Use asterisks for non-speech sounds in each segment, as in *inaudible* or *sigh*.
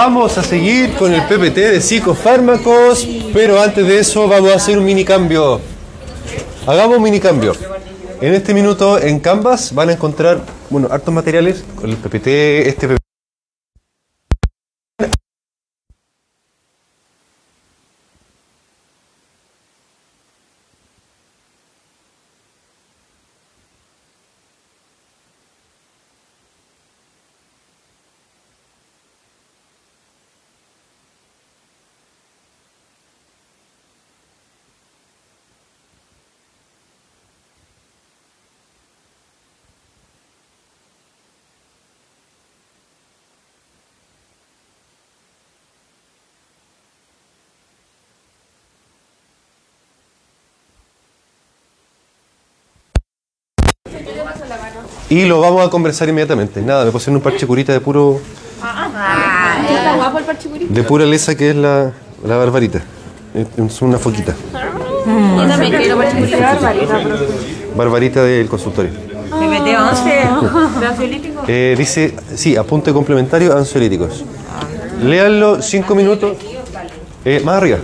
Vamos a seguir con el PPT de psicofármacos, pero antes de eso vamos a hacer un mini cambio. Hagamos un mini cambio. En este minuto en Canvas van a encontrar, bueno, hartos materiales con el PPT, este PPT. Y lo vamos a conversar inmediatamente. Nada, me puse en un parche curita de puro. Está guapo el parche curita. de pura lesa que es la, la barbarita. Es una foquita. Yo también quiero parche curita. Barbarita del consultorio. PPT 11 de ansiolítico. Eh, dice, sí, apunte complementario ansiolíticos. Léanlo cinco minutos. Eh, más arriba.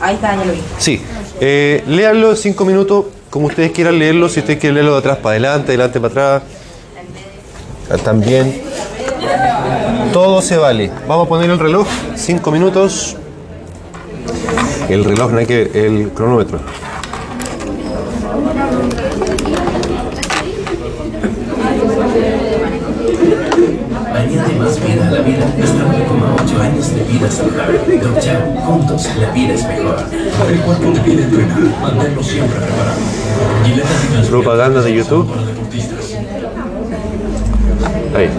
Ahí está, ya lo vi. Sí. Eh, léanlo cinco minutos como ustedes quieran leerlo. Si ustedes quieren leerlo de atrás para adelante, adelante para atrás. Ah, También. Todo se vale. Vamos a poner el reloj. Cinco minutos. El reloj, no hay que el cronómetro. Añade más vida a la vida. Hasta 9,8 años de vida saludable. Doc Chao, juntos la vida es mejor. El cuerpo de vida entrena. Manténlo siempre preparado. Propaganda de YouTube. Ahí.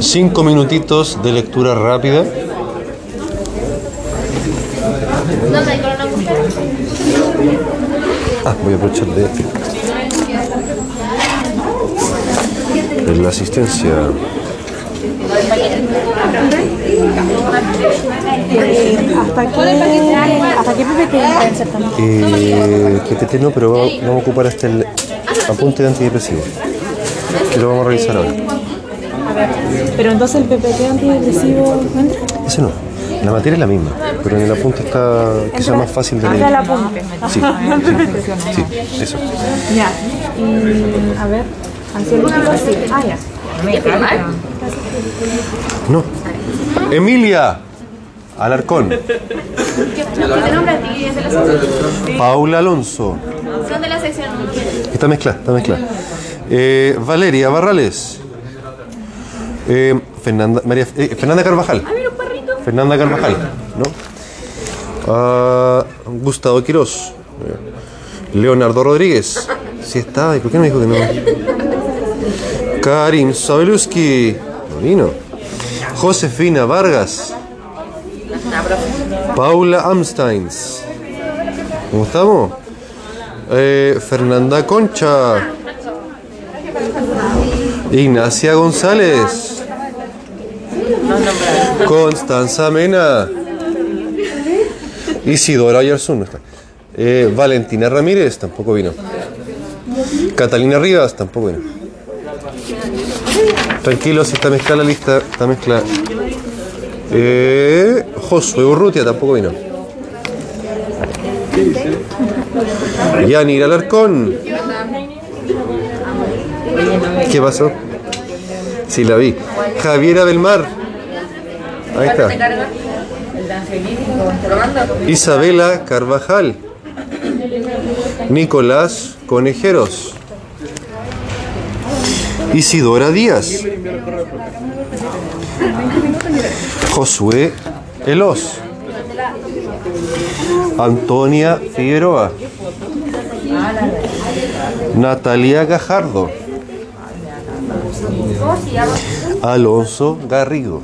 Cinco minutitos de lectura rápida. Ah, voy a aprovechar de, de la asistencia. ¿Hasta qué, hasta PPT? Eh, te no, pero vamos, a ocupar hasta el apunte de antidepresivo. Que lo vamos a revisar ahora. Pero entonces el PPT antidepresivo entra. Ese no. La materia es la misma, pero en el apunte está sea más fácil de Entra el leer. apunte. *laughs* Sí, sí, eso. Ya. Y a ver, Ah. No. Emilia Alarcón. ¿Qué te nombra a ti? ¿Es de la sección? Paula Alonso. Son de la sección. Está mezclada, está mezclada. Eh, Valeria Barrales. Eh, Fernanda, María, eh, Fernanda Carvajal. Fernanda Carvajal, ¿no? Ah, Gustavo Quirós. Leonardo Rodríguez. Sí estaba, ¿y por qué no dijo que no? Karim Sabeluski. No vino. Josefina Vargas. Paula Amsteins. ¿Cómo estamos? Eh, Fernanda Concha. Ignacia González. Constanza Mena. Isidora está. Eh, Valentina Ramírez tampoco vino. Catalina Rivas tampoco vino. Tranquilo, si está mezclada la lista, está mezclada. Eh, Josué Urrutia tampoco vino. Yanir Alarcón. ¿Qué pasó? Sí, la vi. Javiera Belmar. Ahí está. Isabela Carvajal. Nicolás Conejeros. Isidora Díaz. Josué Elos. Antonia Figueroa. Natalia Gajardo. Alonso Garrigo.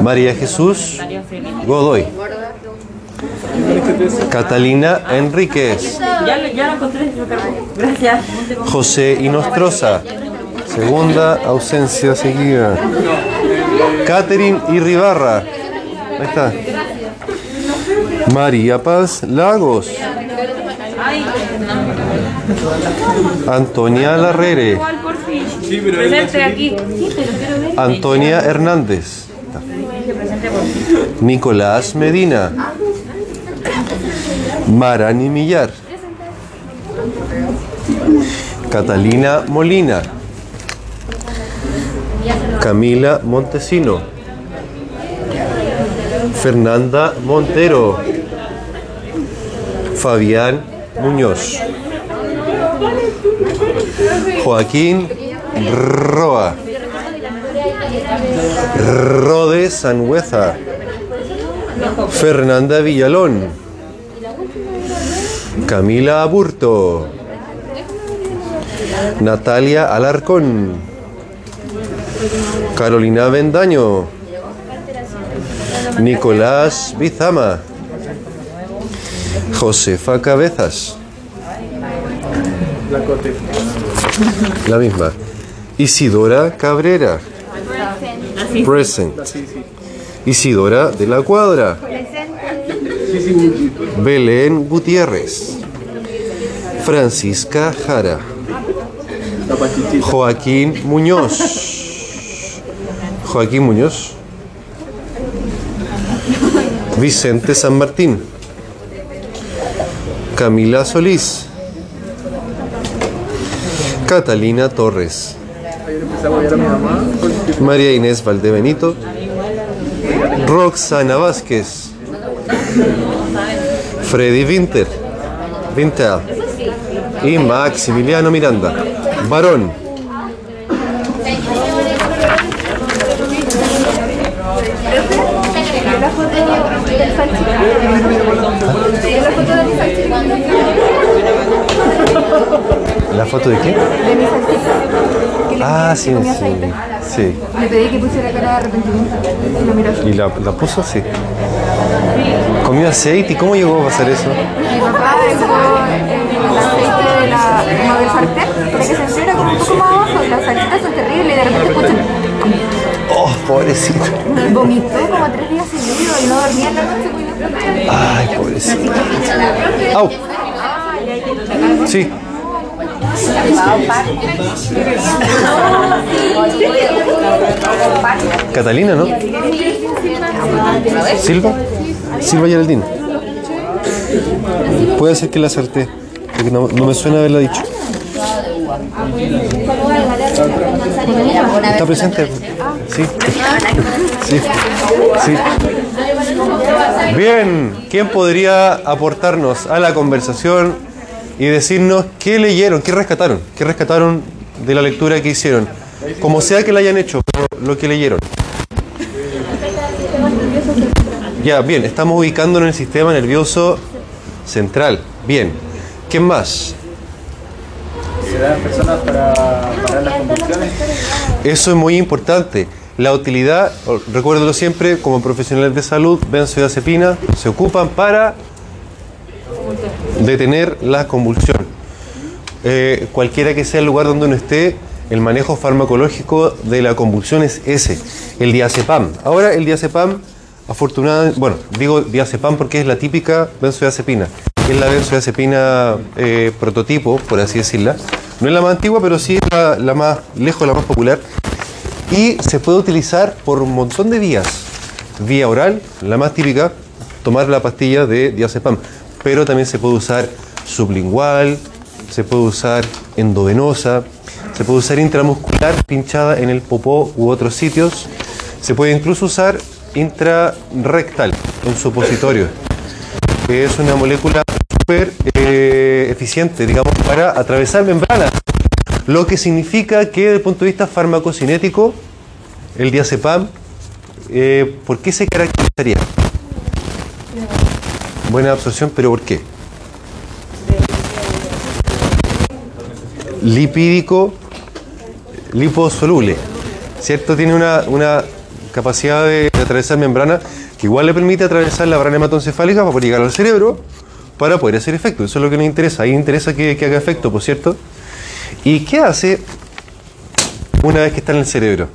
María Jesús Godoy. Catalina Enríquez. Gracias. José Inostroza. Segunda ausencia seguida. Catherine Irribarra. Ahí está. María Paz Lagos. Antonia Larrere. Antonia Hernández. Nicolás Medina. Marani Millar. Catalina Molina. Camila Montesino. Fernanda Montero. Fabián Muñoz. Joaquín Roa. Rode Sangüeza. Fernanda Villalón. Camila Aburto. Natalia Alarcón. Carolina Bendaño. Nicolás Bizama. Josefa Cabezas. La misma. Isidora Cabrera. Present. Isidora de la Cuadra. Belén Gutiérrez. Francisca Jara. Joaquín Muñoz. Joaquín Muñoz. Vicente San Martín. Camila Solís. Catalina Torres. María Inés Valdebenito. Roxana Vázquez. Freddy Winter. Winter. Y Maximiliano Miranda. Varón. La foto de mi salchicha. ¿La foto de qué? De mi salchicha. Ah, sí, sí. Sí. Le pedí que pusiera cara de arrepentimiento. Y lo miró. ¿Y la, la puso? Sí. ¿Comió aceite? ¿Y cómo llegó a pasar eso? Mi papá dejó el aceite de la, como del sartén para que se enfriara como un poco más abajo. Y las salchitas son terribles y de repente escuchan. Oh, pobrecito. Vomitó como tres días seguidos y no dormía en la noche. pues, y Ay, pobrecito. ¡Au! Sí. Catalina, ¿no? Silva. Silva Geraldine. Puede ser que la acerté. Porque no, me suena haberla dicho. ¿Está presente? Sí. Sí. Sí. Bien, ¿quién podría aportarnos a la conversación y decirnos qué leyeron, qué rescataron, qué rescataron de la lectura que hicieron? Como sea que la hayan hecho, lo que leyeron. Ya, bien, estamos ubicando en el sistema nervioso central. Bien, ¿qué más? Se dan personas para parar las convulsiones. Eso es muy importante. La utilidad, o- recuérdelo siempre, como profesionales de salud, benzodiazepina se ocupan para detener la convulsión. Eh, cualquiera que sea el lugar donde uno esté, el manejo farmacológico de la convulsión es ese, el diazepam. Ahora el diazepam, afortunadamente, bueno, digo diazepam porque es la típica benzodiazepina. Es la benzodiazepina eh, prototipo, por así decirla. No es la más antigua, pero sí es la, la más lejos, la más popular. Y se puede utilizar por un montón de vías. Vía oral, la más típica, tomar la pastilla de diazepam. Pero también se puede usar sublingual, se puede usar endovenosa, se puede usar intramuscular pinchada en el popó u otros sitios. Se puede incluso usar intrarrectal, un supositorio, que es una molécula súper eh, eficiente, digamos, para atravesar membranas. Lo que significa que desde el punto de vista farmacocinético, el diazepam, eh, ¿por qué se caracterizaría? Buena absorción, pero ¿por qué? Lipídico, liposoluble, ¿cierto? Tiene una, una capacidad de, de atravesar membrana que igual le permite atravesar la brana hematoencefálica para poder llegar al cerebro para poder hacer efecto. Eso es lo que nos interesa. Ahí interesa que, que haga efecto, por cierto. ¿Y qué hace una vez que está en el cerebro?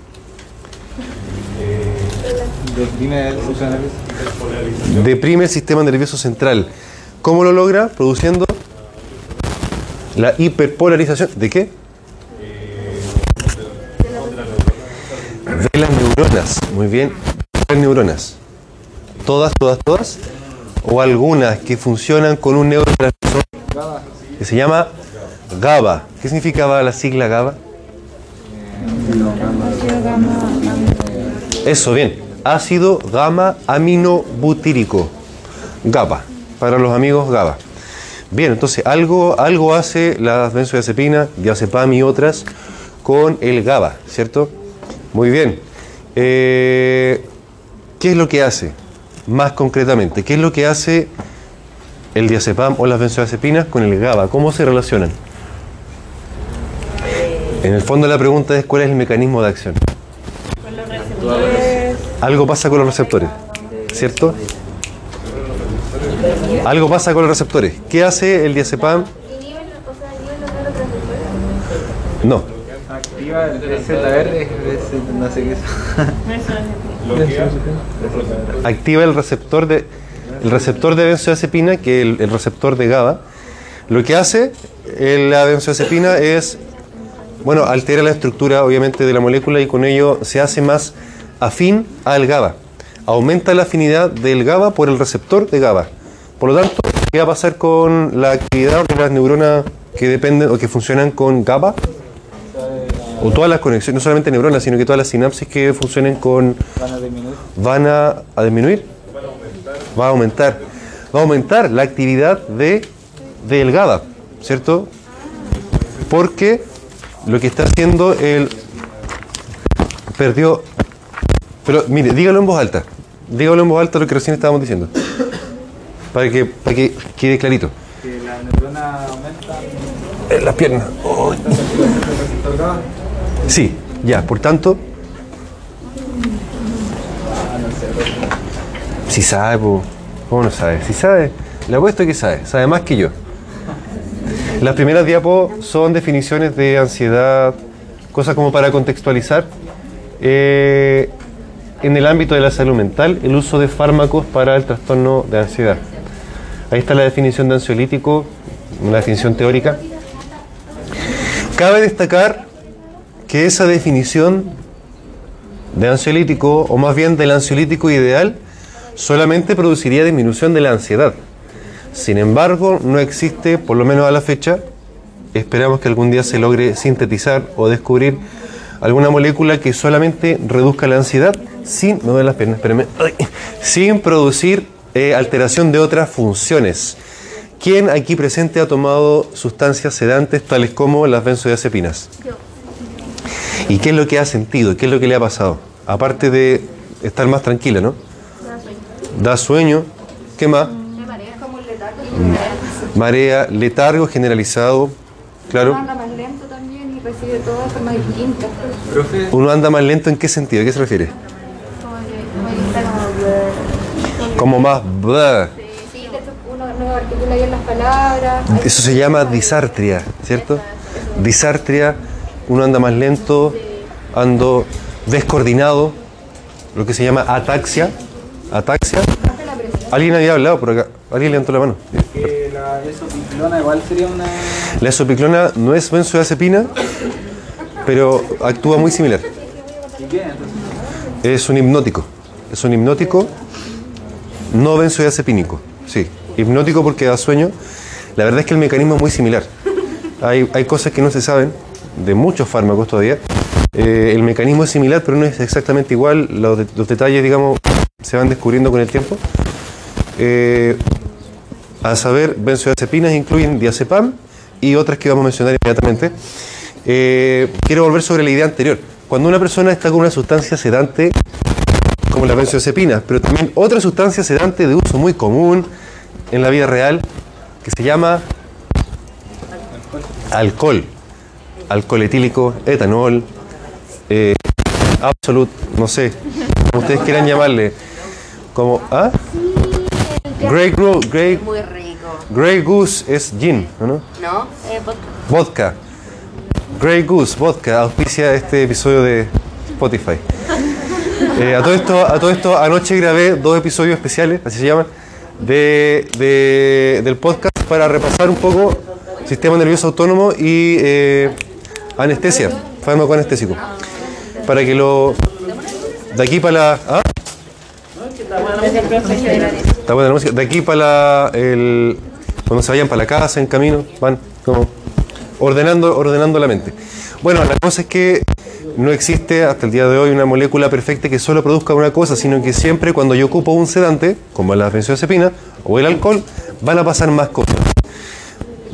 Deprime el sistema nervioso. Deprime el sistema nervioso central. ¿Cómo lo logra? Produciendo La hiperpolarización. ¿De qué? De las neuronas. Muy bien. Neuronas. ¿Todas, todas, todas? ¿O algunas que funcionan con un neurotransmisor que se llama GABA? ¿Qué significaba la sigla GABA? Eso, bien. Ácido gamma aminobutírico. GABA. Para los amigos GABA. Bien, entonces algo, algo hace las benzodiazepinas, diazepam y otras con el GABA, ¿cierto? Muy bien. Eh, ¿Qué es lo que hace? Más concretamente, ¿qué es lo que hace el diazepam o las benzodiazepinas con el GABA? ¿Cómo se relacionan? En el fondo la pregunta es cuál es el mecanismo de acción. Algo pasa con los receptores, ¿cierto? Algo pasa con los receptores. ¿Qué hace el diazepam? No. Activa el ZR, no sé qué es. Activa el receptor de el receptor de benzodiazepina, que es el, el receptor de GABA. Lo que hace la benzodiazepina es bueno, altera la estructura obviamente de la molécula y con ello se hace más afín al GABA. Aumenta la afinidad del GABA por el receptor de GABA. Por lo tanto, ¿qué va a pasar con la actividad de las neuronas que dependen o que funcionan con GABA? O todas las conexiones, no solamente neuronas, sino que todas las sinapsis que funcionen con... Van a disminuir. ¿Van a, a disminuir? Va a aumentar. Va a aumentar la actividad de, del GABA, ¿cierto? Porque lo que está haciendo el... Perdió... Pero mire, dígalo en voz alta. Dígalo en voz alta lo que recién estábamos diciendo. Para que, para que quede clarito. Que la neurona aumenta. En las piernas. Oh, Sí, ya, por tanto. Si sabe, po. ¿cómo no sabe? Si sabe, le apuesto que sabe, sabe más que yo. Las primeras diapos son definiciones de ansiedad, cosas como para contextualizar. Eh, en el ámbito de la salud mental, el uso de fármacos para el trastorno de ansiedad. Ahí está la definición de ansiolítico, una definición teórica. Cabe destacar que esa definición de ansiolítico, o más bien del ansiolítico ideal, solamente produciría disminución de la ansiedad. Sin embargo, no existe, por lo menos a la fecha, esperamos que algún día se logre sintetizar o descubrir alguna molécula que solamente reduzca la ansiedad sin, las piernas, sin producir eh, alteración de otras funciones. ¿Quién aquí presente ha tomado sustancias sedantes tales como las benzodiazepinas? ¿Y qué es lo que ha sentido? ¿Qué es lo que le ha pasado? Aparte de estar más tranquila, ¿no? Da sueño. ¿Qué más? Marea, letargo generalizado, claro. Anda más lento también y recibe todo de forma distinta. Uno anda más lento en qué sentido? ¿A qué se refiere? Como como como... Como más... blah. Sí, de hecho uno no articula bien las palabras. Eso se llama disartria, ¿cierto? Disartria, uno anda más lento, ando descoordinado, lo que se llama ataxia. Ataxia. Alguien había hablado por acá. Alguien levantó la mano. que la esopiclona igual sería una. La esopiclona no es benzodiazepina, pero actúa muy similar. ¿Y qué? Entonces, Es un hipnótico. Es un hipnótico no benzodiazepínico. Sí, hipnótico porque da sueño. La verdad es que el mecanismo es muy similar. Hay, hay cosas que no se saben de muchos fármacos todavía. Eh, el mecanismo es similar, pero no es exactamente igual. Los, de- los detalles, digamos, se van descubriendo con el tiempo. Eh, a saber, benzodiazepinas incluyen diazepam y otras que vamos a mencionar inmediatamente. Eh, quiero volver sobre la idea anterior. Cuando una persona está con una sustancia sedante, como las benzodiazepinas, pero también otra sustancia sedante de uso muy común en la vida real, que se llama. Alcohol etílico, etanol, eh, absolute, no sé, como ustedes quieran llamarle. Como, ¿ah? Grey, Gru- Grey, Muy rico. Grey Goose es gin, ¿o ¿no? ¿No? Eh, vodka. Vodka. Grey Goose, vodka, auspicia este episodio de Spotify. *laughs* Eh, a, todo esto, a todo esto, anoche grabé dos episodios especiales, así se llaman, de, de- del podcast para repasar un poco sistema nervioso autónomo y eh, anestesia, fármaco anestésico. Para que lo. De aquí para la. ¿ah? Está buena la. De aquí para la. El, cuando se vayan para la casa, en camino, van como ordenando, ordenando la mente. Bueno, la cosa es que no existe hasta el día de hoy una molécula perfecta que solo produzca una cosa, sino que siempre cuando yo ocupo un sedante, como la benzodiazepina o el alcohol, van a pasar más cosas.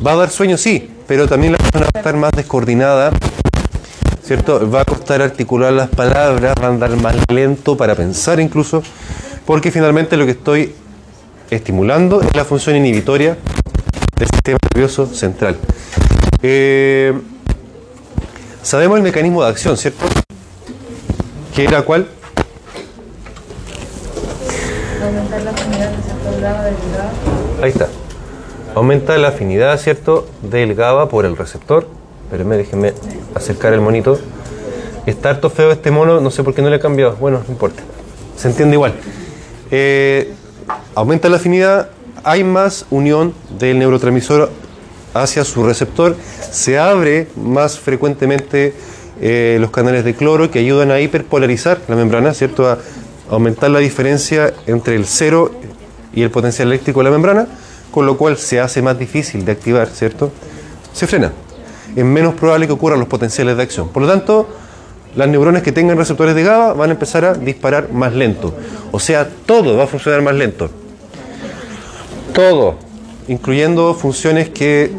Va a dar sueño, sí, pero también la persona va a estar más descoordinada, ¿cierto? Va a costar articular las palabras, va a andar más lento para pensar incluso, porque finalmente lo que estoy estimulando es la función inhibitoria del sistema nervioso central. Eh, sabemos el mecanismo de acción, ¿cierto? ¿Qué era cuál? Ahí está. Aumenta la afinidad, ¿cierto? Del GABA por el receptor. Espérenme, déjenme acercar el monito. Está harto feo este mono, no sé por qué no le he cambiado. Bueno, no importa. Se entiende igual. Eh, aumenta la afinidad, hay más unión del neurotransmisor hacia su receptor, se abre más frecuentemente eh, los canales de cloro que ayudan a hiperpolarizar la membrana, ¿cierto? A aumentar la diferencia entre el cero y el potencial eléctrico de la membrana, con lo cual se hace más difícil de activar, ¿cierto? Se frena. Es menos probable que ocurran los potenciales de acción. Por lo tanto, las neuronas que tengan receptores de GABA van a empezar a disparar más lento. O sea, todo va a funcionar más lento. Todo, incluyendo funciones que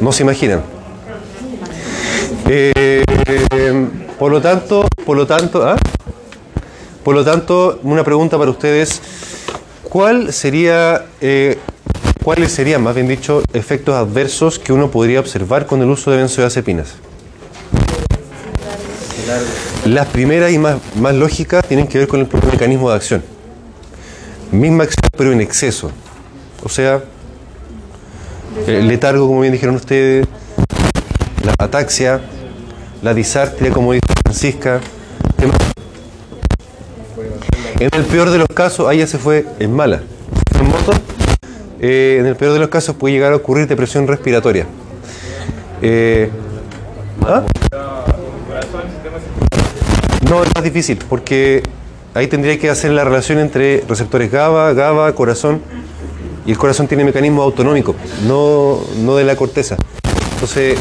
no se imaginan. Eh, por lo tanto, por lo tanto, ¿ah? por lo tanto, una pregunta para ustedes: ¿cuál sería, eh, cuáles serían, más bien dicho, efectos adversos que uno podría observar con el uso de benzodiazepinas? Las primeras y más, más lógicas tienen que ver con el propio mecanismo de acción. Misma acción, pero en exceso. O sea, el letargo, como bien dijeron ustedes, la ataxia, la disartria, como dijo Francisca. En el peor de los casos, ya se fue en mala. En moto, eh, en el peor de los casos puede llegar a ocurrir depresión respiratoria. Eh, ¿ah? No, es más difícil, porque ahí tendría que hacer la relación entre receptores GABA, GABA, corazón, y el corazón tiene mecanismo autonómico, no, no de la corteza. Entonces,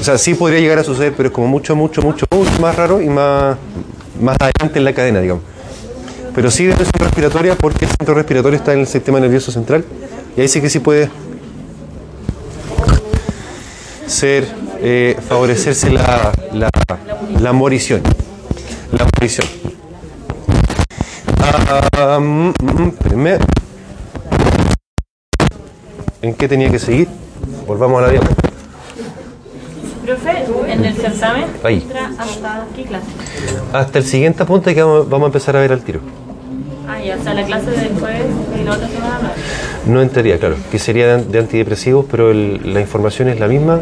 o sea, sí podría llegar a suceder, pero es como mucho, mucho, mucho, mucho más raro y más, más adelante en la cadena, digamos. Pero sí depresión respiratoria porque el centro respiratorio está en el sistema nervioso central y ahí sí que sí puede ser, eh, favorecerse la, la, la morición. La morición. Espérenme. ¿En qué tenía que seguir? Volvamos a la diapositiva. Profe, en el certamen Ahí. hasta qué clase? Hasta el siguiente apunte que vamos, vamos a empezar a ver al tiro. Ah, ya, o sea, la clase del jueves y la otra semana no. Entraría, claro, que sería de, de antidepresivos, pero el- la información es la misma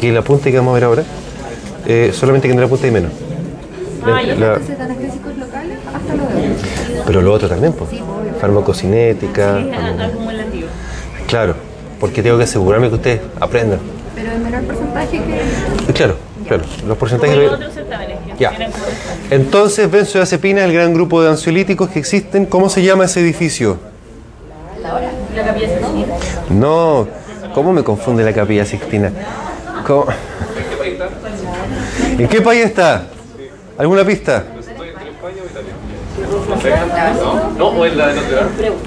que el apunte que vamos a ver ahora, eh, solamente que en el apunte hay menos. Ah. La- anestésicos locales hasta lo de pero lo otro también, pues. Farmacocinética, Sí, farmaco- acumulativo. claro, porque tengo que asegurarme que ustedes aprendan. Pero en menor porcentaje que. Y Claro, claro, los porcentajes... Los otros que Ya. eran como- Entonces, benzodiazepina el gran grupo de ansiolíticos que existen. ¿Cómo se llama ese edificio? La capilla Sixtina. No, ¿cómo me confunde la capilla Sixtina? ¿Cómo? ¿En qué país está? ¿Alguna pista?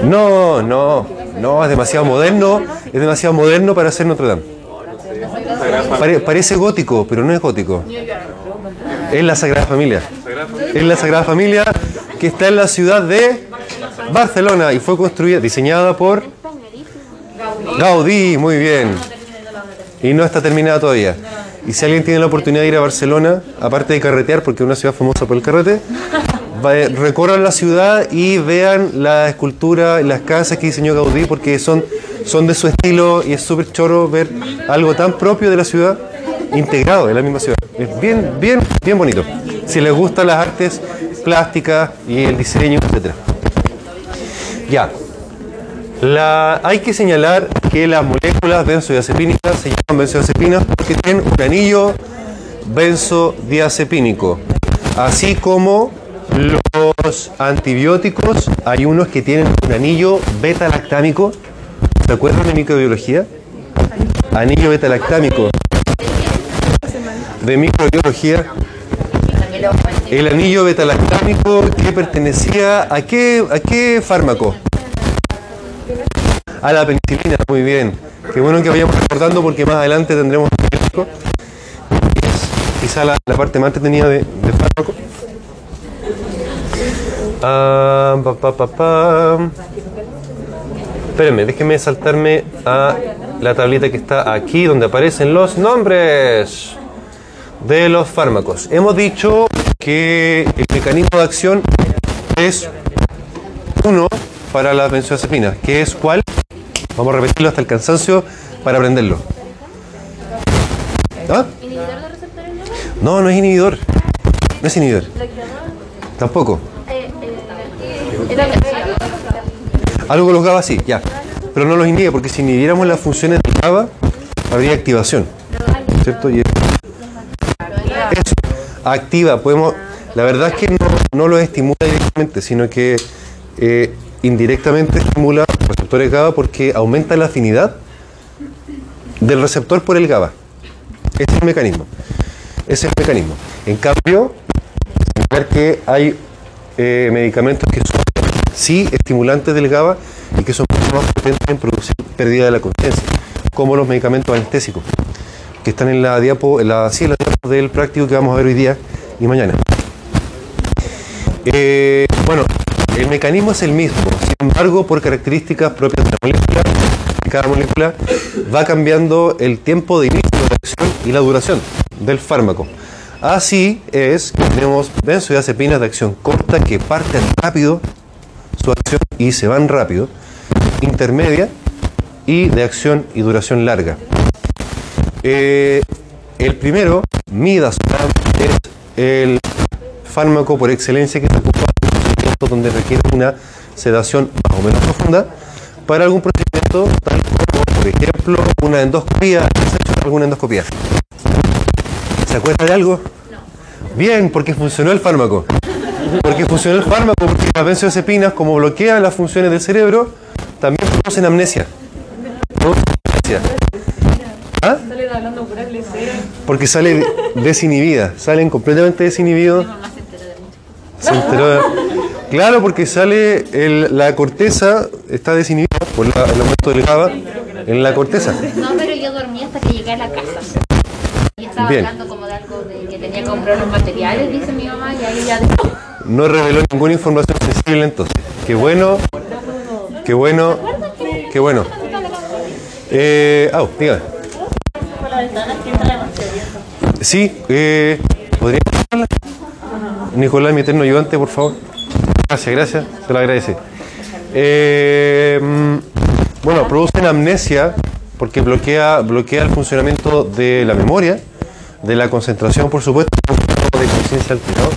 No, no, no, es demasiado moderno, es demasiado moderno para ser Notre Dame. Pare- parece gótico, pero no es gótico. Es la Sagrada Familia. Es la Sagrada Familia que está en la ciudad de Barcelona y fue construida, diseñada por Gaudí, muy bien. Y no está terminada todavía. Y si alguien tiene la oportunidad de ir a Barcelona, aparte de carretear, porque es una ciudad famosa por el carrete, recorran la ciudad y vean la escultura y las casas que diseñó Gaudí, porque son, son de su estilo y es súper choro ver algo tan propio de la ciudad integrado en la misma ciudad. Es bien, bien, bien bonito. Si les gustan las artes plásticas y el diseño, etcétera. Ya. Hay que señalar que las moléculas benzodiazepínicas se llaman benzodiazepinas porque tienen un anillo benzodiazepínico. Así como los antibióticos, hay unos que tienen un anillo beta-lactámico. ¿Se acuerdan de microbiología? Anillo beta-lactámico. De microbiología. El anillo beta-lactámico que pertenecía a qué, a qué fármaco? A la penicilina, muy bien. Qué bueno que vayamos recordando porque más adelante tendremos un quizá la, parte más entretenida de, fármaco. Ah, pa, pa. Espérenme, déjenme saltarme a la tablita que está aquí donde aparecen los nombres de los fármacos. Hemos dicho que el mecanismo de acción es uno para la benzodiazepina, que es cuál? Vamos a repetirlo hasta el cansancio para aprenderlo. ¿Ah? No, no es inhibidor. No es inhibidor. Tampoco. Algo con los GABA sí, ya. Pero no los inhibe porque si inhibiéramos las funciones del GABA, habría activación. ¿Cierto? Y activa. Podemos, la verdad es que no, no lo estimula directamente, sino que eh, indirectamente estimula receptores GABA porque aumenta la afinidad del receptor por el GABA. Ese es el mecanismo. Ese es el mecanismo. En cambio, ver que hay eh, medicamentos que son sí estimulantes del GABA y que son más potentes en producir pérdida de la conciencia, como los medicamentos anestésicos, que están en la diapo, en la, sí, en la del práctico que vamos a ver hoy día y mañana. Eh, bueno, el mecanismo es el mismo, sin embargo, por características propias de la molécula, cada molécula va cambiando el tiempo de inicio de la acción y la duración del fármaco. Así es que tenemos benzodiazepinas de acción corta que parten rápido su acción y se van rápido, intermedia y de acción y duración larga. Eh, el primero, midazolam, es el fármaco por excelencia que se ocupa en procedimientos donde requiere una sedación más o menos profunda para algún procedimiento tal como, por ejemplo, una endoscopía. ¿Se ha hecho alguna endoscopía? ¿Se acuerda de algo? Bien, porque funcionó el fármaco. Porque funcionó el fármaco, porque las benzodiazepinas, como bloquean las funciones del cerebro, también producen amnesia. Producen amnesia. ¿Ah? Porque sale desinhibida, salen completamente desinhibidos. Se enteró de- Claro, porque sale el- la corteza, está desinhibida por la- el aumento del GABA en la corteza. No, pero yo dormí hasta que llegué a la casa. Y estaba Bien. hablando como de algo de que tenía que comprar los materiales, dice mi mamá, y ahí ya No reveló ninguna información sensible entonces. Qué bueno, qué bueno, qué bueno. Eh, ah, dígame. Sí, eh. Nicolás, mi eterno ayudante, por favor. Gracias, gracias, se lo agradece. Eh, mm, bueno, producen amnesia porque bloquea, bloquea el funcionamiento de la memoria, de la concentración, por supuesto, de conciencia alterado.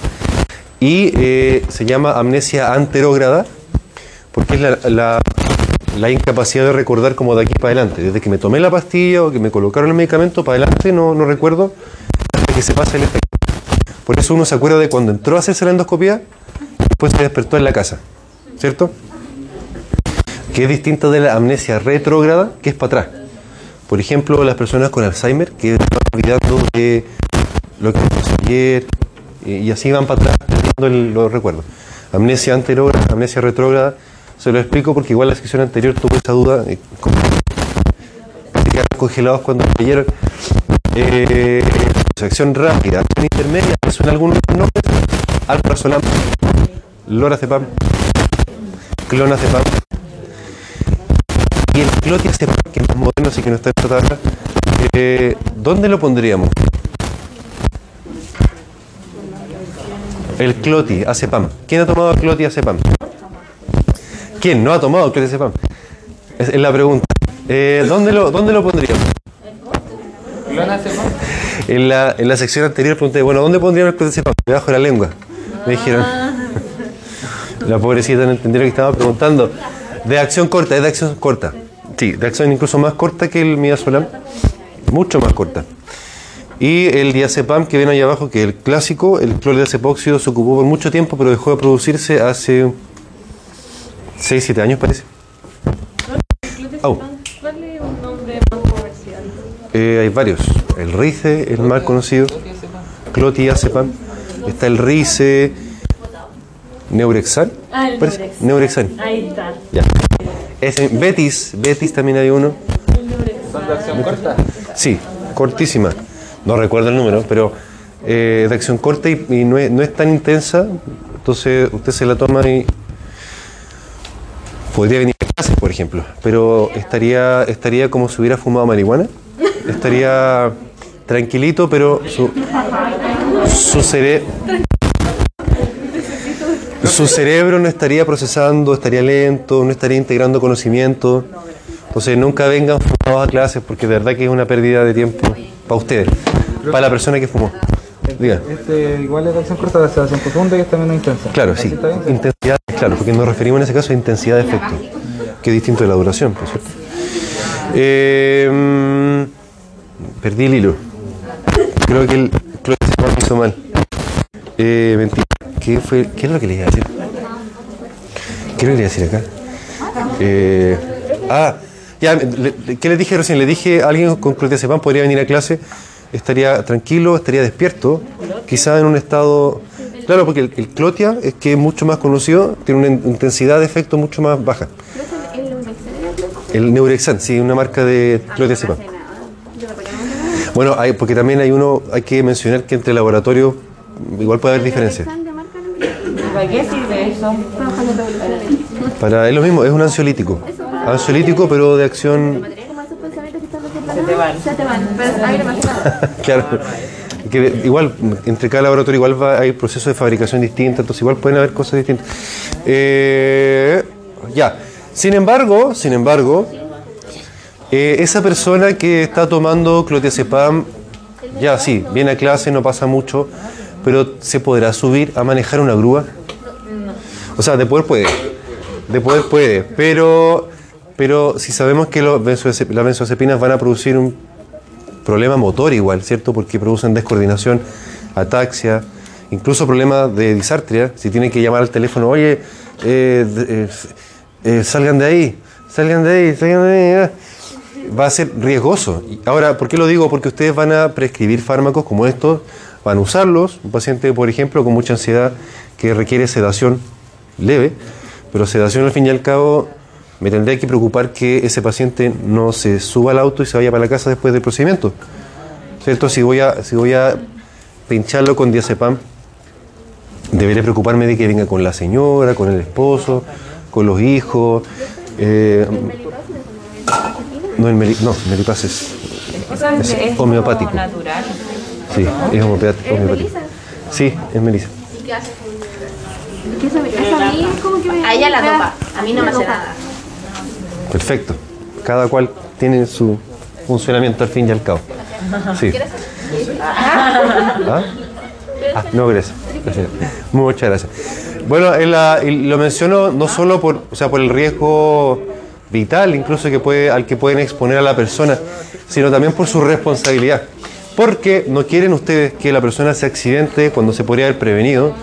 Y eh, se llama amnesia anterógrada porque es la- la incapacidad de recordar como de aquí para adelante. Desde que me tomé la pastilla o que me colocaron el medicamento para adelante no, no recuerdo que se pasa el efecto. Por eso uno se acuerda de cuando entró a hacerse la endoscopía después se despertó en la casa. ¿Cierto? Que es distinta de la amnesia retrógrada, que es para atrás. Por ejemplo, las personas con Alzheimer que van olvidando de lo que pasó ayer y, así van para atrás perdiendo los recuerdos. Amnesia anterógrada, amnesia retrógrada, se lo explico porque igual la sección anterior tuvo esa duda. eh, quedaron congelados cuando leyeron. Eh, rápida, acción intermedia, ¿me suenan algunos nombres? Alprazolam, lorazepam, clonazepam, y el clotiazepam, que es más moderno, así que no está en esta tabla, eh, ¿dónde lo pondríamos? El clotiazepam. ¿Quién ha tomado clotiazepam? ¿Quién no ha tomado clotiazepam? Es, es la pregunta. Eh, ¿dónde, lo, ¿Dónde lo pondríamos? En la, en la sección anterior pregunté, bueno, ¿dónde pondríamos el clotiazepam? Debajo de la lengua. Me dijeron. La pobrecita no entendieron que estaba preguntando. De acción corta, es de acción corta. Sí, de acción incluso más corta que el midazolam, mucho más corta. Y el diazepam que ven ahí abajo, que es el clásico, el clordiazepóxido se ocupó por mucho tiempo, pero dejó de producirse hace 6, 7 años parece. Au. ¿Cuál es un nombre más comercial? Eh, hay varios. El RICE, el más conocido. Clotiazepam. Está el RICE. Neurexan. Ah, el parece. Neurexan. Ahí está. Ya. Ese, Betis. Betis también hay uno. ¿Son de acción corta? Sí, cortísima. No recuerdo el número, pero eh, de acción corta y, y no, es, no es tan intensa. Entonces usted se la toma y podría venir a clase, por ejemplo. Pero estaría, estaría como si hubiera fumado marihuana. Estaría tranquilito, pero su, su, cere- su cerebro no estaría procesando, estaría lento, no estaría integrando conocimiento. Entonces nunca vengan fumados a clases porque de verdad que es una pérdida de tiempo para ustedes, para la persona que fumó. Diga. Este igual es de acción corta, de sedación profunda y esta menos intensa. Claro, sí. Intensidad, claro, porque nos referimos en ese caso a intensidad de efecto, que es distinto de la duración, por cierto. Eh, mm, perdí el hilo. Creo que el creo que se me hizo mal. Eh, mentira. ¿Qué, fue, ¿Qué es lo que le iba a decir? ¿Qué le iba a decir acá? Eh, ah, ya, le- le- ¿qué les dije recién? Le dije a alguien con clotazepam podría venir a clase, estaría tranquilo, estaría despierto, quizá en un estado... Claro, porque el, clotia es que es mucho más conocido, tiene una in- intensidad de efecto mucho más baja. El Neurexan, sí, una marca de clotazepam. Bueno, hay, porque también hay uno, hay que mencionar que entre laboratorios igual puede haber diferencias. ¿Para qué sirve eso? Para, es lo mismo, es un ansiolítico. Ansiolítico, pero de acción Como esos pensamientos que están haciendo Se te van. Se te van, pero a mí no me hace nada. claro. Que igual, entre cada laboratorio igual va, hay procesos de fabricación distintos, entonces igual pueden haber cosas distintas. Eh, ya. Sin embargo, sin embargo, eh, esa persona que está tomando clotazepam, ya sí, viene a clase, no pasa mucho, pero ¿se podrá subir a manejar una grúa? O sea, de poder puede, de poder puede, pero, pero si sabemos que las benzodiazepinas van a producir un problema motor igual, ¿cierto? Porque producen descoordinación, ataxia, incluso problemas de disartria. Si tienen que llamar al teléfono, oye, eh, eh, eh, salgan de ahí, salgan de ahí, salgan de ahí. ah". Va a ser riesgoso. Ahora, ¿por qué lo digo? Porque ustedes van a prescribir fármacos como estos, van a usarlos. Un paciente, por ejemplo, con mucha ansiedad que requiere sedación leve, pero sedación al fin y al cabo me tendría que preocupar que ese paciente no se suba al auto y se vaya para la casa después del procedimiento. ¿Cierto? Si voy a, si voy a pincharlo con diazepam, debería preocuparme de que venga con la señora, con el esposo, con los hijos. eh, no, el meli, no, melipaz es, Eso es, homeopático. natural. sí, es homeopático. Sí, es melisa. Que eso, eso a mí es como que me. A ella la dopa, a mí no me hace nada. Perfecto. Cada cual tiene su funcionamiento al fin y al cabo. Sí. ¿Ah? Ah, no, gracias. Gracias. Muchas gracias. Bueno, lo menciono no solo por, o sea, por el riesgo vital, incluso que puede, al que pueden exponer a la persona, sino también por su responsabilidad. Porque no quieren ustedes que la persona se accidente cuando se podría haber prevenido,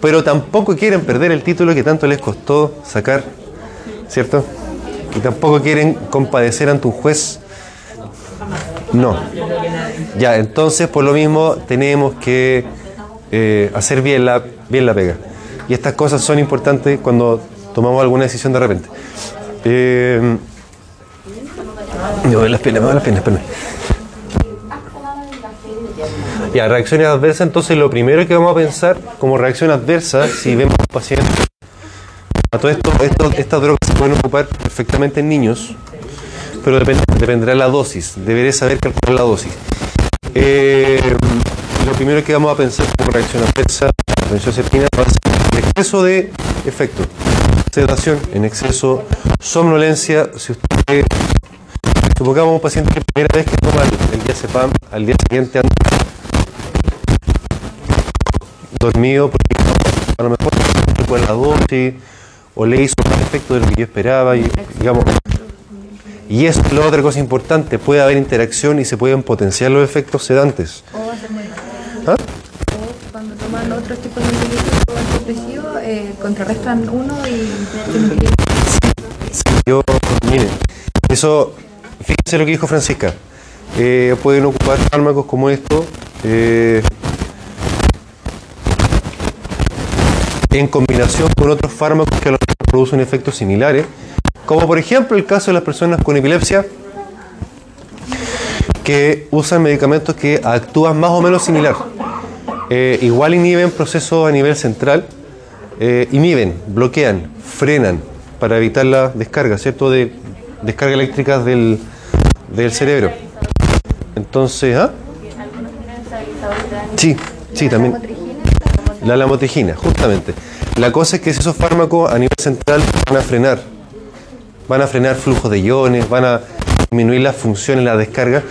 pero tampoco quieren perder el título que tanto les costó sacar, ¿cierto? Y tampoco quieren compadecer ante un juez. No. Ya, entonces por lo mismo tenemos que eh, hacer bien la, bien la pega. Y estas cosas son importantes cuando tomamos alguna decisión de repente. Eh, me las piernas, me las piernas, espérame. Ya, reacciones adversas, entonces lo primero que vamos a pensar como reacción adversa, si vemos un paciente, a todo esto, estas drogas se pueden ocupar perfectamente en niños, pero depende- dependerá de la dosis, deberé saber calcular la dosis. Eh, lo primero que vamos a pensar como reacción adversa a la va a ser el exceso de efecto, sedación, en exceso, somnolencia, si usted Supongamos un paciente que primera vez que toma el, el diazepam, al día siguiente anda dormido porque a lo mejor no la dosis o le hizo más efecto de lo que yo esperaba y digamos Y eso es la otra cosa importante, puede haber interacción y se pueden potenciar los efectos sedantes. ¿Ah? O cuando toman otros tipos de medicamentos antidepresivos, eh, contrarrestan uno y ir. Yo, miren, eso, fíjense lo que dijo Francisca. Eh, pueden ocupar fármacos como esto eh, en combinación con otros fármacos que producen efectos similares, como por ejemplo el caso de las personas con epilepsia que usan medicamentos que actúan más o menos similar. Eh, igual inhiben procesos a nivel central, eh, inhiben, bloquean, frenan para evitar la descarga, ¿cierto? De descarga eléctrica del, del cerebro. Entonces, ¿ah? Sí, sí, también. La lamotrigina, justamente. La cosa es que esos fármacos a nivel central van a frenar, van a frenar flujos de iones, van a disminuir las funciones, la descarga.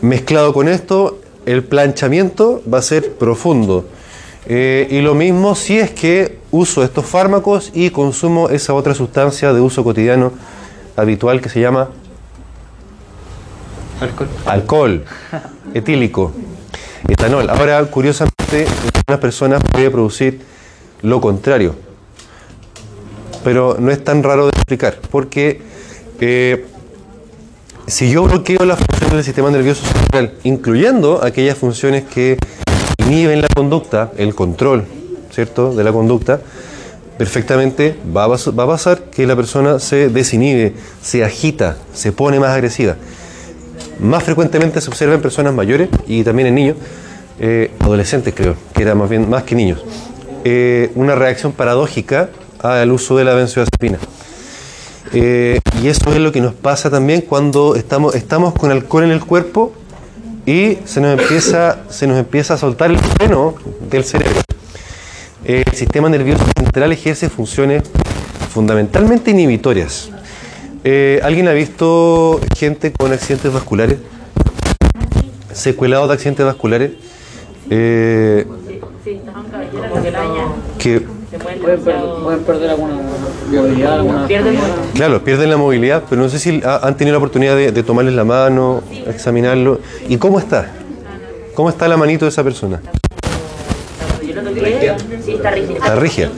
Mezclado con esto, el planchamiento va a ser profundo. Eh, y lo mismo si es que uso estos fármacos y consumo esa otra sustancia de uso cotidiano habitual que se llama Alcohol. alcohol etílico, etanol. Ahora, curiosamente, en algunas personas puede producir lo contrario, pero no es tan raro de explicar, porque eh, si yo bloqueo las funciones del sistema nervioso central, incluyendo aquellas funciones que inhiben la conducta, el control, ¿cierto?, de la conducta, perfectamente va a, va a pasar que la persona se desinhibe, se agita, se pone más agresiva. Más frecuentemente se observa en personas mayores y también en niños, eh, adolescentes creo, que era más bien más que niños, eh, una reacción paradójica al uso de la benzodiazepina. Eh, y eso es lo que nos pasa también cuando estamos, estamos con alcohol en el cuerpo y se nos empieza, se nos empieza a soltar el freno del cerebro. El sistema nervioso central ejerce funciones fundamentalmente inhibitorias. ¿Alguien ha visto gente con accidentes vasculares? Secuelados de accidentes vasculares. Eh, que Pueden, per- pueden perder alguna movilidad, alguna... Claro, pierden la movilidad, pero no sé si ha- han tenido la oportunidad de, de tomarles la mano, examinarlo. ¿Y cómo está? ¿Cómo está la manito de esa persona? Está rígida. Está rígida.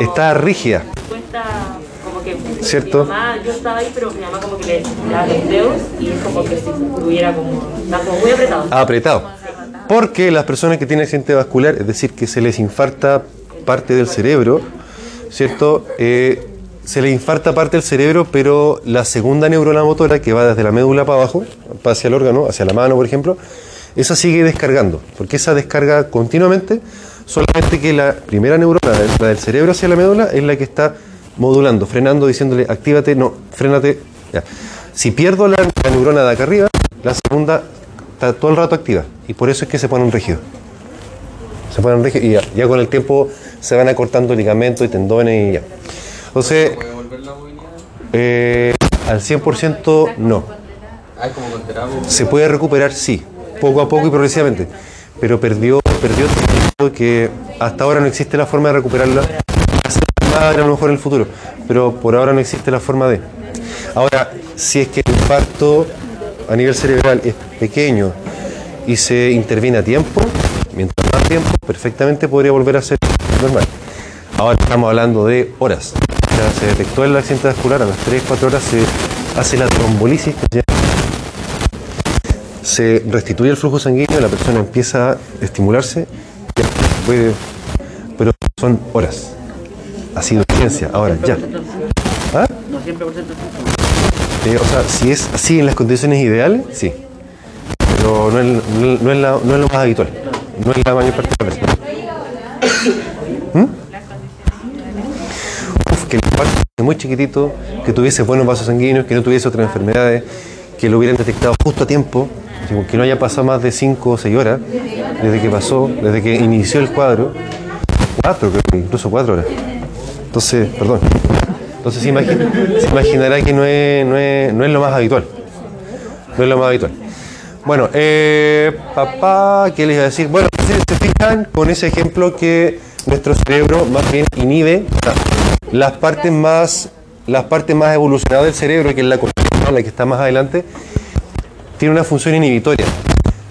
Está rígida, Cuesta como que. ¿cierto? Mi mamá, yo estaba ahí, pero mi mamá como que le daba los dedos y es como que si estuviera como. Está como muy apretado. Apretado. Porque las personas que tienen accidente vascular, es decir, que se les infarta parte del cerebro, ¿cierto? Eh, se les infarta parte del cerebro, pero la segunda neurona motora, que va desde la médula para abajo, hacia el órgano, hacia la mano, por ejemplo, esa sigue descargando, porque esa descarga continuamente, solamente que la primera neurona, la del cerebro hacia la médula, es la que está modulando, frenando, diciéndole, actívate, no, frénate. Si pierdo la, la neurona de acá arriba, la segunda está todo el rato activa, y por eso es que se ponen rígidos. Se ponen rígidos y ya, ya con el tiempo se van acortando ligamentos y tendones y ya. Entonces, eh, al 100% no. Se puede recuperar, sí, poco a poco y progresivamente, pero perdió, perdió tanto que hasta ahora no existe la forma de recuperarla. A lo mejor en el futuro, pero por ahora no existe la forma de. Ahora, si es que el infarto a nivel cerebral es pequeño y se interviene a tiempo, mientras más tiempo, perfectamente podría volver a ser normal. Ahora estamos hablando de horas. Sea, se detectó el accidente vascular, a las 3-4 horas se hace la trombolisis, que se restituye el flujo sanguíneo, la persona empieza a estimularse, ya, puede- pero son horas. Ha sido ciencia, ahora ya. ¿Ah? No siempre presenta Eh, o sea, si es así en las condiciones ideales, sí. Pero no es, no es- no es la- no es lo más habitual. No es la mayor parte de las veces. ¿Mm? Uf, que el infarto fuese muy chiquitito, que tuviese buenos vasos sanguíneos, que no tuviese otras enfermedades, que lo hubieran detectado justo a tiempo, que no haya pasado más de 5 o 6 horas desde que pasó, desde que inició el cuadro. 4, creo que incluso 4 horas. Entonces, perdón. Entonces se, imagina- se imaginará que no es, no, es, no es lo más habitual. No es lo más habitual. Bueno, eh, papá, ¿qué les iba a decir? Bueno, si se fijan con ese ejemplo que nuestro cerebro más bien inhibe las partes más las partes más evolucionadas del cerebro, que es la la que está más adelante, tiene una función inhibitoria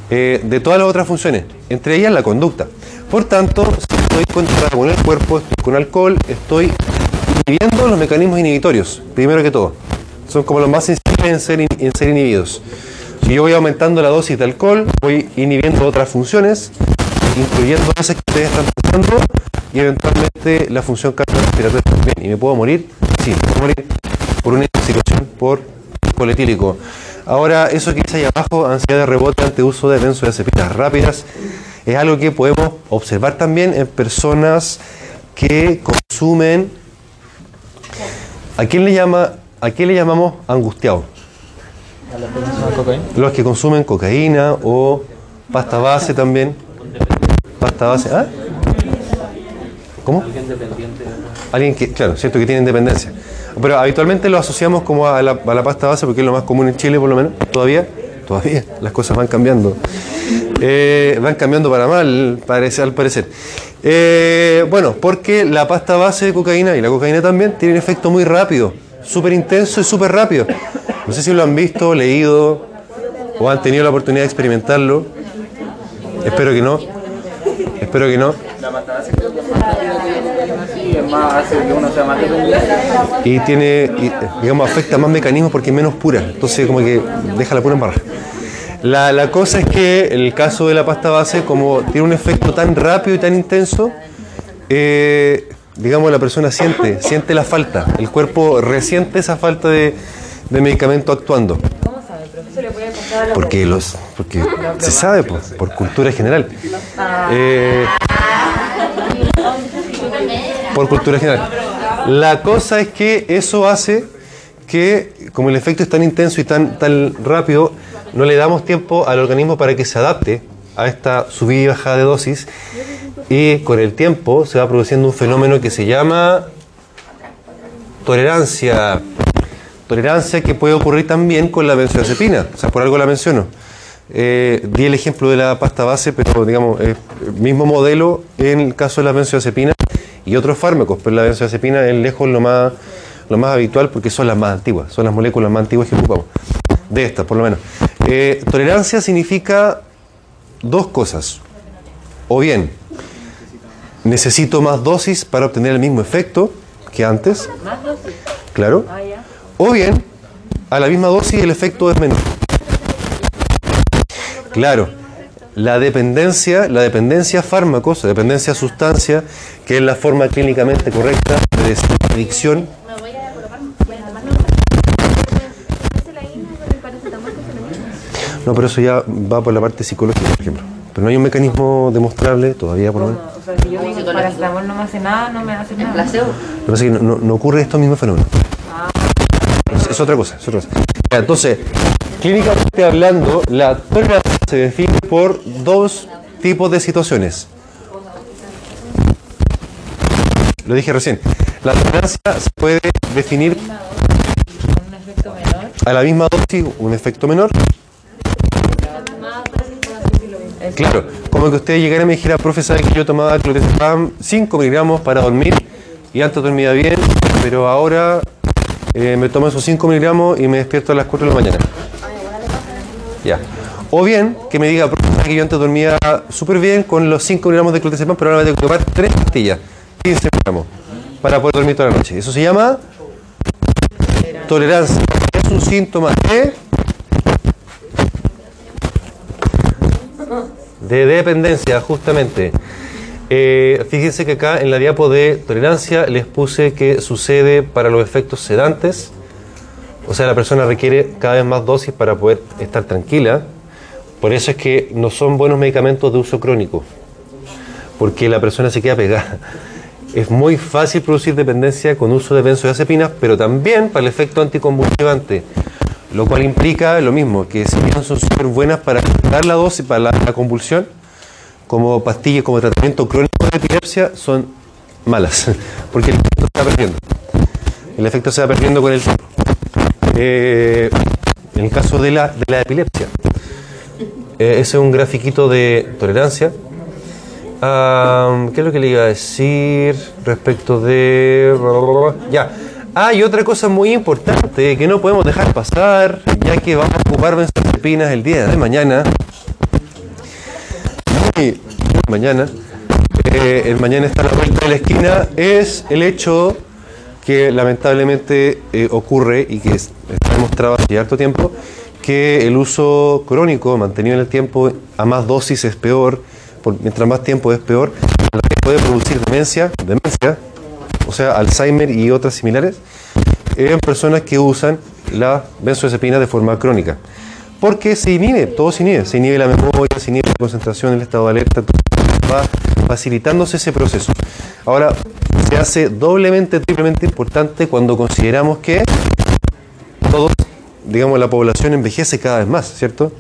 eh, de todas las otras funciones, entre ellas la conducta. Por tanto, si estoy controlado con el cuerpo, estoy con alcohol, estoy inhibiendo los mecanismos inhibitorios, primero que todo. Son como los más sensibles en ser, in- en ser inhibidos. Si yo voy aumentando la dosis de alcohol, voy inhibiendo otras funciones, incluyendo esas que ustedes están pensando, y eventualmente la función cardiorrespiratoria también. ¿Y me puedo morir? Sí, me puedo morir por una intoxicación por coletílico. Ahora, eso que dice ahí abajo, ansiedad de rebote ante uso de benzodiazepinas rápidas, es algo que podemos observar también en personas que consumen. ¿A quién le llama? ¿A quién le llamamos angustiado? A la persona de cocaína. Los que consumen cocaína o pasta base también. Pasta base. ¿Ah? ¿Cómo? Alguien que, claro, cierto que tiene dependencia. Pero habitualmente lo asociamos como a la, pasta base porque es lo más común en Chile, por lo menos. Todavía, todavía, las cosas van cambiando. Eh, van cambiando para mal, parece, al parecer. Eh, bueno, porque la pasta base de cocaína y la cocaína también tienen efecto muy rápido, súper intenso y súper rápido. No sé si lo han visto, leído o han tenido la oportunidad de experimentarlo. Espero que no. Espero que no. Y tiene, y, digamos, afecta más mecanismos porque es menos pura. Entonces, como que deja la pura embarrada. La, la cosa es que en el caso de la pasta base, como tiene un efecto tan rápido y tan intenso, eh, digamos, la persona siente, siente la falta. El cuerpo resiente esa falta de, de medicamento actuando. ¿Cómo sabe? ¿Pero eso le puede pasar a la Porque, los, porque se sabe, por, por cultura general. Eh, por cultura general. La cosa es que eso hace que, como el efecto es tan intenso y tan, tan rápido, no le damos tiempo al organismo para que se adapte a esta subida y bajada de dosis y con el tiempo se va produciendo un fenómeno que se llama tolerancia. Tolerancia que puede ocurrir también con la benzodiazepina, o sea, por algo la menciono. Eh, di el ejemplo de la pasta base, pero digamos, el mismo modelo en el caso de la benzodiazepina y otros fármacos, pero la benzodiazepina es lejos lo más, lo más habitual porque son las más antiguas, son las moléculas más antiguas que ocupamos, de estas por lo menos. Eh, tolerancia significa dos cosas, o bien necesito más dosis para obtener el mismo efecto que antes, ¿Más dosis? claro, Ah, ya. O bien a la misma dosis el efecto es menor. Claro, la dependencia, la dependencia a fármacos, la dependencia a sustancia, que es la forma clínicamente correcta de adicción, no, pero eso ya va por la parte psicológica, por ejemplo. Pero no hay un mecanismo demostrable todavía, por lo menos. O sea, si yo digo paracetamol no me hace nada, no me hace nada. Placebo. Lo que pasa es que no, no- no ocurre esto mismo fenómeno. Es, otra cosa, es otra cosa. Entonces, clínicamente hablando, la tolerancia se define por dos tipos de situaciones. Lo dije recién. La tolerancia se puede definir a la misma dosis, un efecto menor. Claro, como que usted llegara y me dijera, profe, sabe que yo tomaba clonazepam 5 miligramos para dormir y antes dormía bien, pero ahora eh, me tomo esos 5 miligramos y me despierto a las 4 de la mañana. Ya. O bien que me diga, que yo antes dormía súper bien con los 5 miligramos de clonazepam, pero ahora me tengo que tomar 3 pastillas, 15 miligramos, para poder dormir toda la noche. Eso se llama tolerancia. Es un síntoma De dependencia, justamente. Eh, fíjense que acá en la diapo de tolerancia les puse que sucede para los efectos sedantes. O sea, la persona requiere cada vez más dosis para poder estar tranquila. Por eso es que no son buenos medicamentos de uso crónico. Porque la persona se queda pegada. Es muy fácil producir dependencia con uso de benzodiazepinas, pero también para el efecto anticonvulsivante. Lo cual implica lo mismo, que si bien son súper buenas para dar la dosis, para la, la convulsión, como pastillas, como tratamiento crónico de epilepsia, son malas, *laughs* porque el efecto se va perdiendo. El efecto se va perdiendo con el tiempo. Eh, en el caso de la, de la epilepsia, eh, ese es un grafiquito de tolerancia. Ah, ¿Qué es lo que le iba a decir respecto de... Ya, Ah, y otra cosa muy importante que no podemos dejar pasar, ya que vamos a ocupar benzodiazepinas el día de mañana. Muy mañana. eh, el mañana está a la vuelta de la esquina, es el hecho que lamentablemente eh, ocurre y que es- está demostrado hace harto tiempo, que el uso crónico mantenido en el tiempo a más dosis es peor, mientras más tiempo es peor, puede producir demencia, demencia, o sea, Alzheimer y otras similares, en personas que usan la benzodiazepina de forma crónica. Porque se inhibe, todo se inhibe, se inhibe la memoria, se inhibe la concentración, el estado de alerta, va facilitándose ese proceso. Ahora, se hace doblemente, triplemente importante cuando consideramos que todos, digamos, la población envejece cada vez más, ¿cierto?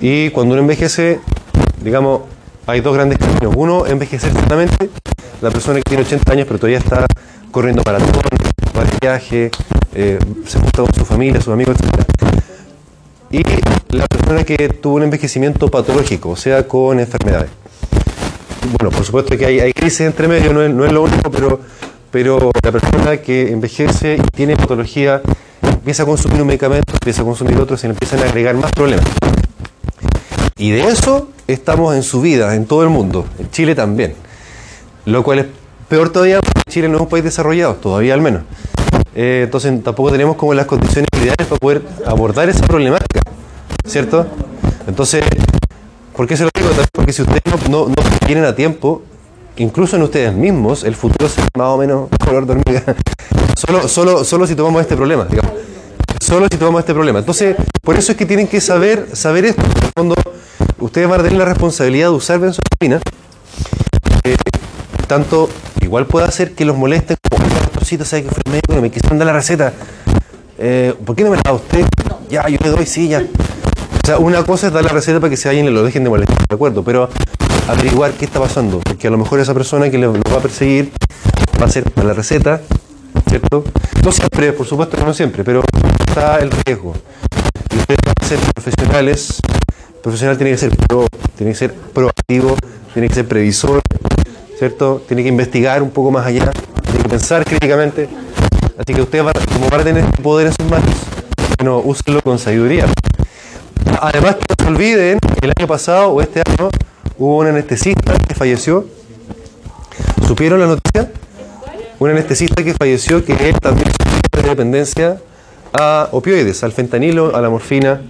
Y cuando uno envejece, digamos, hay dos grandes caminos. Uno, envejecer sanamente, la persona que tiene 80 años pero todavía está corriendo maratón, va viaje, eh, se junta con su familia, sus amigos, etc. Y la persona que tuvo un envejecimiento patológico, o sea, con enfermedades. Bueno, por supuesto que hay, crisis entre medio, no es, no es lo único, pero, pero la persona que envejece y tiene patología empieza a consumir un medicamento, empieza a consumir otro, se empiezan a agregar más problemas. Y de eso estamos en subida en todo el mundo, en Chile también. Lo cual es peor todavía porque Chile no es un país desarrollado, todavía al menos. Eh, entonces tampoco tenemos como las condiciones ideales para poder abordar esa problemática, ¿cierto? Entonces, ¿por qué se lo digo? Porque si ustedes no, no, vienen a tiempo, incluso en ustedes mismos, el futuro será más o menos *laughs* color de hormiga. Solo, solo, solo si tomamos este problema, digamos. Solo si tomamos este problema. Entonces, por eso es que tienen que saber, saber esto. En el fondo, ustedes van a tener la responsabilidad de usar benzodiazepina. Eh, tanto, igual puede hacer que los molesten, como, "Oiga, doctorcito, ¿sabe que fue el médico? Me quisieron dar la receta. Eh, ¿Por qué no me la da usted? Ya, yo le doy, sí, ya. O sea, una cosa es dar la receta para que se vayan y lo dejen de molestar, de acuerdo, pero averiguar qué está pasando, porque a lo mejor esa persona que lo va a perseguir va a ser para la receta, ¿cierto? No siempre, por supuesto que no siempre, pero está el riesgo. Y ustedes van a ser profesionales, profesional tiene que ser pro, tiene que ser proactivo, tiene que ser previsor, ¿cierto? Tiene que investigar un poco más allá, tiene que pensar críticamente. Así que ustedes van, como van a tener este poder en sus manos, bueno, úsenlo con sabiduría. Además, que no se olviden, el año pasado o este año hubo un anestesista que falleció. ¿Supieron la noticia? Un anestesista que falleció que él también sufría de dependencia a opioides, al fentanilo, a la morfina,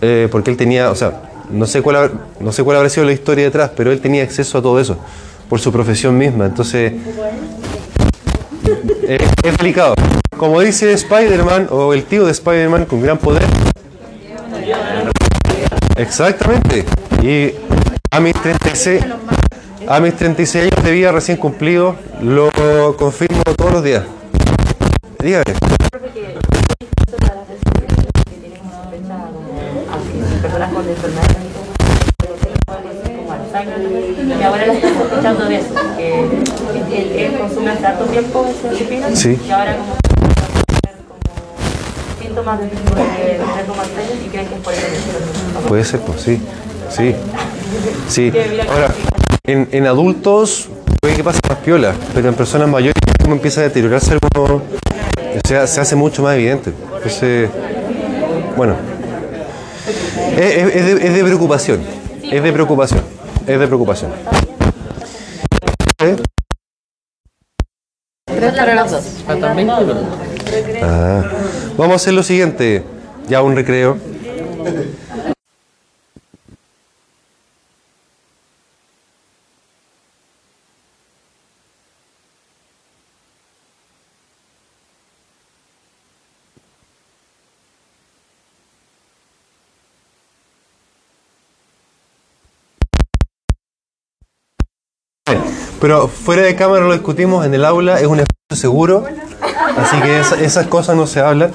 eh, porque él tenía, o sea, no sé, cuál, no sé cuál habrá sido la historia detrás, pero él tenía acceso a todo eso por su profesión misma. Entonces, eh, es delicado. Como dice Spider-Man, o el tío de Spider-Man con gran poder. Exactamente. Y a mis 36, a mis 36 años de vida recién cumplido, lo confirmo todos los días. Dígame. Puede y ahora la estoy sospechando de eso que, él, él consume hace harto tiempo ese disciplina Sí. y ahora como como síntomas de, Alzheimer y creen que es por eso Puede ser, pues sí. Sí. Sí. Ahora, en, en adultos puede que pase más piola, pero en personas mayores como empieza a deteriorarse alguno, o sea, se hace mucho más evidente. Entonces, bueno, es, es- es de, es de preocupación, es de preocupación, es de preocupación. ¿Eh? Ah, vamos a hacer lo siguiente, ya un recreo. Pero fuera de cámara lo discutimos en el aula, es un espacio seguro, así que esa- esas cosas no se hablan.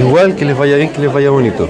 Igual que les vaya bien, que les vaya bonito.